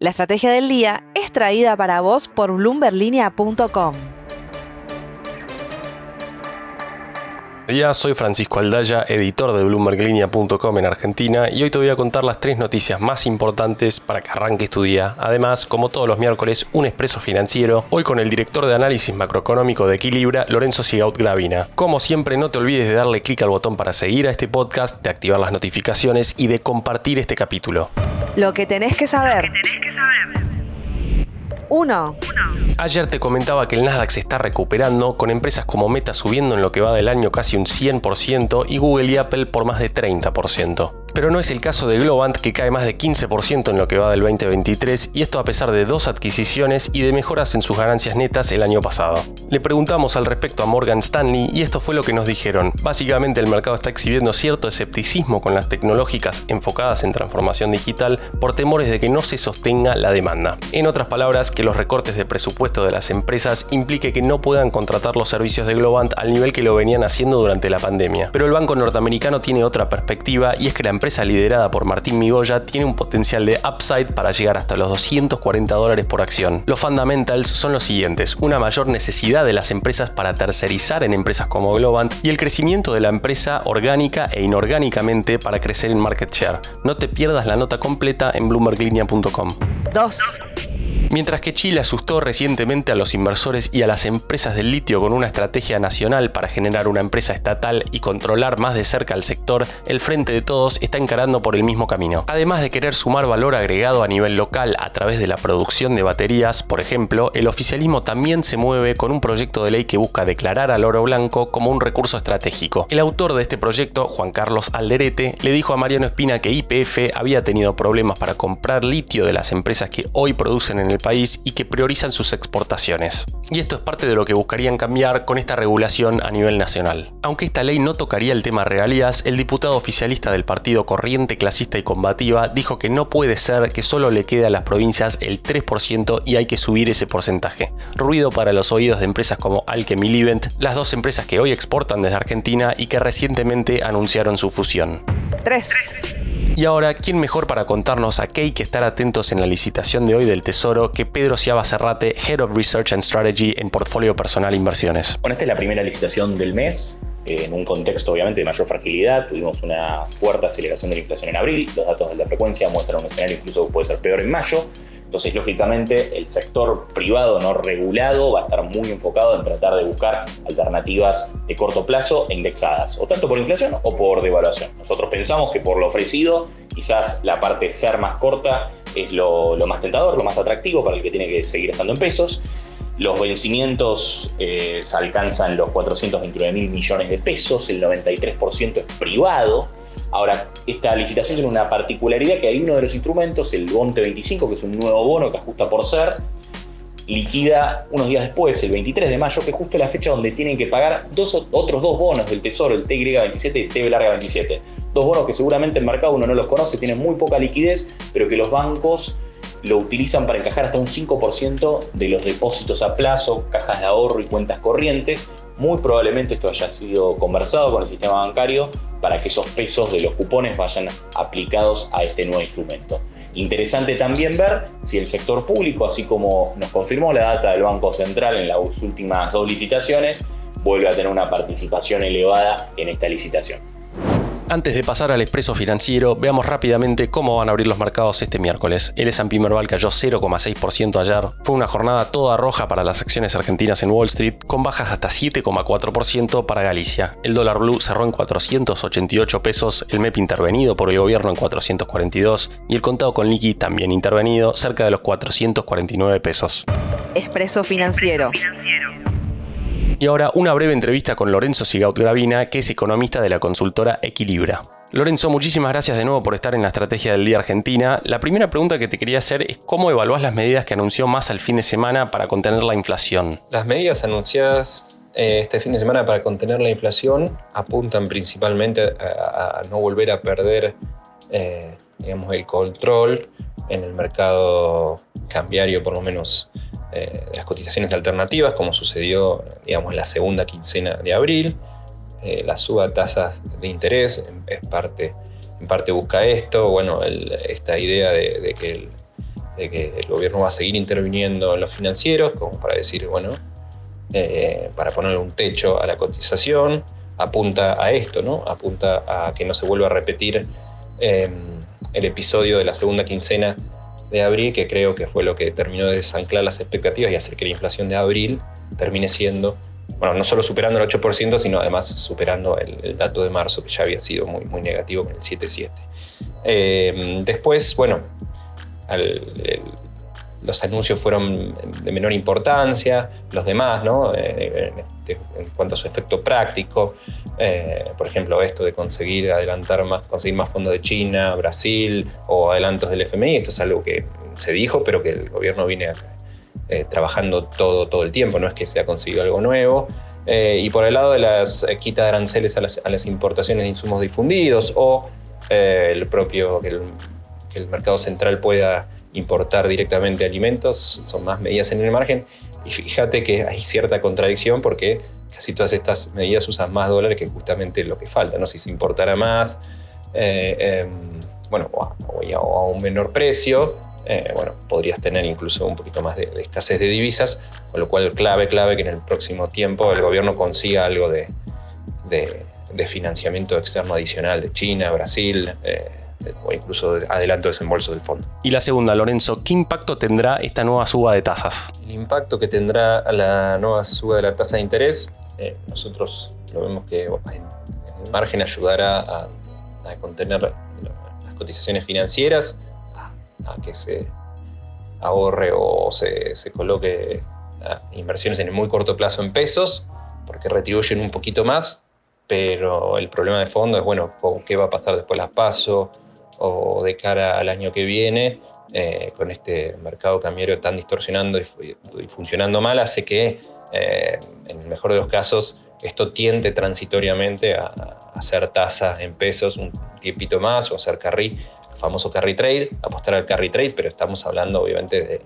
La estrategia del día es traída para vos por bloomberlinia.com. Ya soy Francisco Aldaya, editor de BloombergLinea.com en Argentina y hoy te voy a contar las tres noticias más importantes para que arranques tu día. Además, como todos los miércoles, un expreso financiero, hoy con el director de análisis macroeconómico de Equilibra, Lorenzo Sigaut Gravina. Como siempre, no te olvides de darle clic al botón para seguir a este podcast, de activar las notificaciones y de compartir este capítulo. Lo que tenés que saber. 1. Ayer te comentaba que el Nasdaq se está recuperando, con empresas como Meta subiendo en lo que va del año casi un 100% y Google y Apple por más de 30% pero no es el caso de Globant que cae más de 15% en lo que va del 2023 y esto a pesar de dos adquisiciones y de mejoras en sus ganancias netas el año pasado. Le preguntamos al respecto a Morgan Stanley y esto fue lo que nos dijeron. Básicamente el mercado está exhibiendo cierto escepticismo con las tecnológicas enfocadas en transformación digital por temores de que no se sostenga la demanda. En otras palabras, que los recortes de presupuesto de las empresas implique que no puedan contratar los servicios de Globant al nivel que lo venían haciendo durante la pandemia. Pero el banco norteamericano tiene otra perspectiva y es que la empresa liderada por Martín Migoya tiene un potencial de upside para llegar hasta los 240 dólares por acción. Los fundamentals son los siguientes, una mayor necesidad de las empresas para tercerizar en empresas como Globant y el crecimiento de la empresa orgánica e inorgánicamente para crecer en market share. No te pierdas la nota completa en bloomberglinea.com. 2. Mientras que Chile asustó recientemente a los inversores y a las empresas del litio con una estrategia nacional para generar una empresa estatal y controlar más de cerca al sector, el Frente de Todos está encarando por el mismo camino. Además de querer sumar valor agregado a nivel local a través de la producción de baterías, por ejemplo, el oficialismo también se mueve con un proyecto de ley que busca declarar al oro blanco como un recurso estratégico. El autor de este proyecto, Juan Carlos Alderete, le dijo a Mariano Espina que IPF había tenido problemas para comprar litio de las empresas que hoy producen en el país y que priorizan sus exportaciones. Y esto es parte de lo que buscarían cambiar con esta regulación a nivel nacional. Aunque esta ley no tocaría el tema regalías, el diputado oficialista del partido Corriente Clasista y Combativa dijo que no puede ser que solo le quede a las provincias el 3% y hay que subir ese porcentaje. Ruido para los oídos de empresas como Alchem y Livent, las dos empresas que hoy exportan desde Argentina y que recientemente anunciaron su fusión. 3. Y ahora, ¿quién mejor para contarnos a qué hay que estar atentos en la licitación de hoy del Tesoro que Pedro Ciaba Serrate, Head of Research and Strategy en Portfolio Personal Inversiones? Bueno, esta es la primera licitación del mes, eh, en un contexto obviamente de mayor fragilidad. Tuvimos una fuerte aceleración de la inflación en abril, los datos de la frecuencia muestran un escenario incluso que puede ser peor en mayo. Entonces, lógicamente, el sector privado no regulado va a estar muy enfocado en tratar de buscar alternativas de corto plazo e indexadas, o tanto por inflación o por devaluación. Nosotros pensamos que por lo ofrecido, quizás la parte ser más corta es lo, más tentador, lo más atractivo para el que tiene que seguir estando en pesos. Los vencimientos eh, alcanzan los 429 mil millones de pesos, el 93% es privado, Ahora, esta licitación tiene una particularidad que hay uno de los instrumentos, el Bonte 25, que es un nuevo bono que ajusta por ser, liquida unos días después, el 23 de mayo, que es justo la fecha donde tienen que pagar otros dos bonos del Tesoro, el TY27 y el TB larga 27. Dos bonos que seguramente el mercado uno no los conoce, tienen muy poca liquidez, pero que los bancos lo utilizan para encajar hasta un 5% de los depósitos a plazo, cajas de ahorro y cuentas corrientes. Muy probablemente esto haya sido conversado con el sistema bancario para que esos pesos de los cupones vayan aplicados a este nuevo instrumento. Interesante también ver si el sector público, así como nos confirmó la data del Banco Central en las últimas dos licitaciones, vuelve a tener una participación elevada en esta licitación. Antes de pasar al expreso financiero, veamos rápidamente cómo van a abrir los mercados este miércoles. El S&P Merval cayó 0,6% ayer. Fue una jornada toda roja para las acciones argentinas en Wall Street, con bajas hasta 7,4% para Galicia. El dólar blue cerró en 488 pesos, el MEP intervenido por el gobierno en 442 y el contado con liqui también intervenido cerca de los 449 pesos. Expreso financiero. Y ahora una breve entrevista con Lorenzo Sigaut Gravina, que es economista de la consultora Equilibra. Lorenzo, muchísimas gracias de nuevo por estar en la Estrategia del Día Argentina. La primera pregunta que te quería hacer es cómo evaluás las medidas que anunció más al fin de semana para contener la inflación. Las medidas anunciadas eh, este fin de semana para contener la inflación apuntan principalmente a, no volver a perder eh, digamos, el control en el mercado cambiario, por lo menos eh, las cotizaciones alternativas, como sucedió digamos, la segunda quincena de abril. Eh, la suba de tasas de interés en, parte, en parte busca esto, bueno, esta idea de, que de que el gobierno va a seguir interviniendo en los financieros, como para decir, bueno, eh, para ponerle un techo a la cotización, apunta a esto, ¿no? Apunta a que no se vuelva a repetir em, el episodio de la segunda quincena de abril, que creo que fue lo que terminó de desanclar las expectativas y hacer que la inflación de abril termine siendo, bueno, no solo superando el 8%, sino además superando el, dato de marzo, que ya había sido muy, muy negativo con el 7,7. Em, después, bueno, los anuncios fueron de menor importancia, los demás, ¿no? Eh, este, en, cuanto a su efecto práctico, eh, por ejemplo, esto de conseguir adelantar más, conseguir más fondos de China, Brasil o adelantos del FMI, esto es algo que se dijo, pero que el gobierno viene eh, trabajando todo, todo el tiempo, no es que se ha conseguido algo nuevo. y por el lado de las quitas de aranceles a las, a las, importaciones de insumos difundidos o el propio que el, que el mercado central pueda importar directamente alimentos, son más medidas en el margen. Y fíjate que hay cierta contradicción porque casi todas estas medidas usan más dólares que justamente lo que falta. ¿no? Si se importara más, eh, em, bueno, o a, un menor precio, eh, bueno, podrías tener incluso un poquito más de, escasez de divisas, con lo cual clave, clave que en el próximo tiempo el gobierno consiga algo de, de, financiamiento externo adicional de China, Brasil. O incluso adelanto desembolso del fondo. Y la segunda, Lorenzo, ¿qué impacto tendrá esta nueva suba de tasas? El impacto que tendrá la nueva suba de la tasa de interés, eh, nosotros lo vemos que en, el margen ayudará a, contener las cotizaciones financieras, a, que se ahorre o se, se coloque inversiones en el muy corto plazo en pesos, porque retribuyen un poquito más, pero el problema de fondo es, bueno, ¿qué va a pasar después las paso? O de cara al año que viene, eh, con este mercado cambiario tan distorsionando y, funcionando mal, hace que, eh, en el mejor de los casos, esto tiende transitoriamente a, hacer tasa en pesos un tiempito más o hacer carry, famoso carry trade, apostar al carry trade, pero estamos hablando obviamente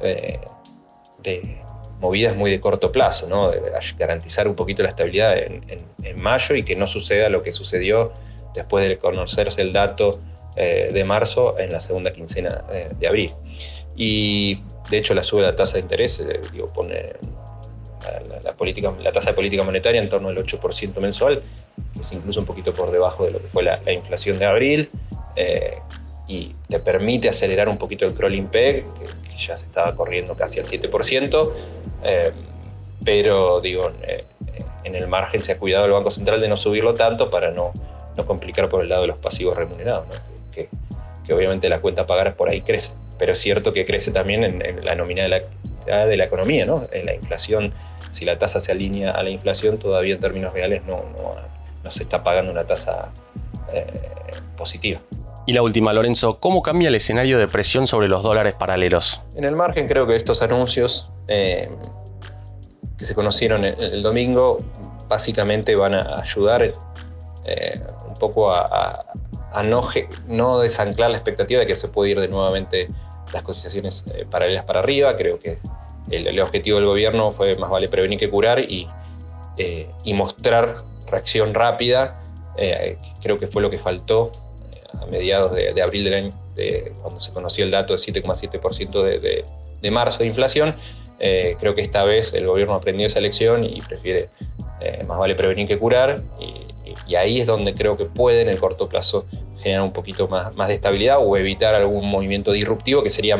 de, de movidas muy de corto plazo, ¿no? de garantizar un poquito la estabilidad en mayo y que no suceda lo que sucedió después de conocerse el dato eh, de marzo en la segunda quincena eh, de abril. Y de hecho la sube la tasa de interés eh, pone la, política, la tasa de política monetaria en torno al 8% mensual, que es incluso un poquito por debajo de lo que fue la, inflación de abril, y te permite acelerar un poquito el crawling peg, que, ya se estaba corriendo casi al 7%, pero digo, en el margen se ha cuidado el Banco Central de no subirlo tanto para no no complicar por el lado de los pasivos remunerados, que, obviamente la cuenta a pagar por ahí crece, pero es cierto que crece también en, la de la, de la economía, ¿no? en la inflación, si la tasa se alinea a la inflación, todavía en términos reales no, no, se está pagando una tasa eh, positiva. Y la última, Lorenzo, ¿cómo cambia el escenario de presión sobre los dólares paralelos? En el margen creo que estos anuncios eh, que se conocieron el, domingo básicamente van a ayudar eh, un poco a, no, no, desanclar la expectativa de que se puede ir de nuevamente las cotizaciones eh, paralelas para arriba. Creo que el, objetivo del gobierno fue más vale prevenir que curar y, eh, y mostrar reacción rápida. creo que fue lo que faltó a mediados de, abril del año, de, cuando se conoció el dato de 7,7% de, de, marzo de inflación. creo que esta vez el gobierno aprendió esa lección y prefiere más vale prevenir que curar. Y, y ahí es donde creo que puede en el corto plazo generar un poquito más, más de estabilidad o evitar algún movimiento disruptivo que sería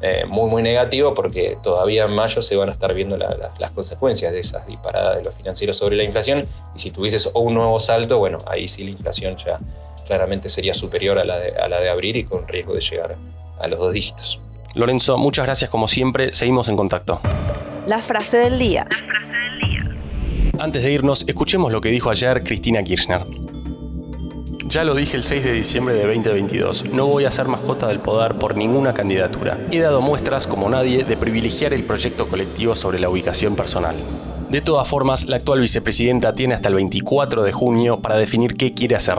eh, muy, muy negativo porque todavía en mayo se van a estar viendo las consecuencias de esas disparadas de los financieros sobre la inflación y si tuvieses un nuevo salto, bueno, ahí sí la inflación ya claramente sería superior a la de, a la de abril y con riesgo de llegar a los dos dígitos. Lorenzo, muchas gracias como siempre, seguimos en contacto. La frase del día. Antes de irnos, escuchemos lo que dijo ayer Cristina Kirchner. Ya lo dije el 6 de diciembre de 2022, no voy a ser mascota del poder por ninguna candidatura. He dado muestras, como nadie, de privilegiar el proyecto colectivo sobre la ubicación personal. De todas formas, la actual vicepresidenta tiene hasta el 24 de junio para definir qué quiere hacer.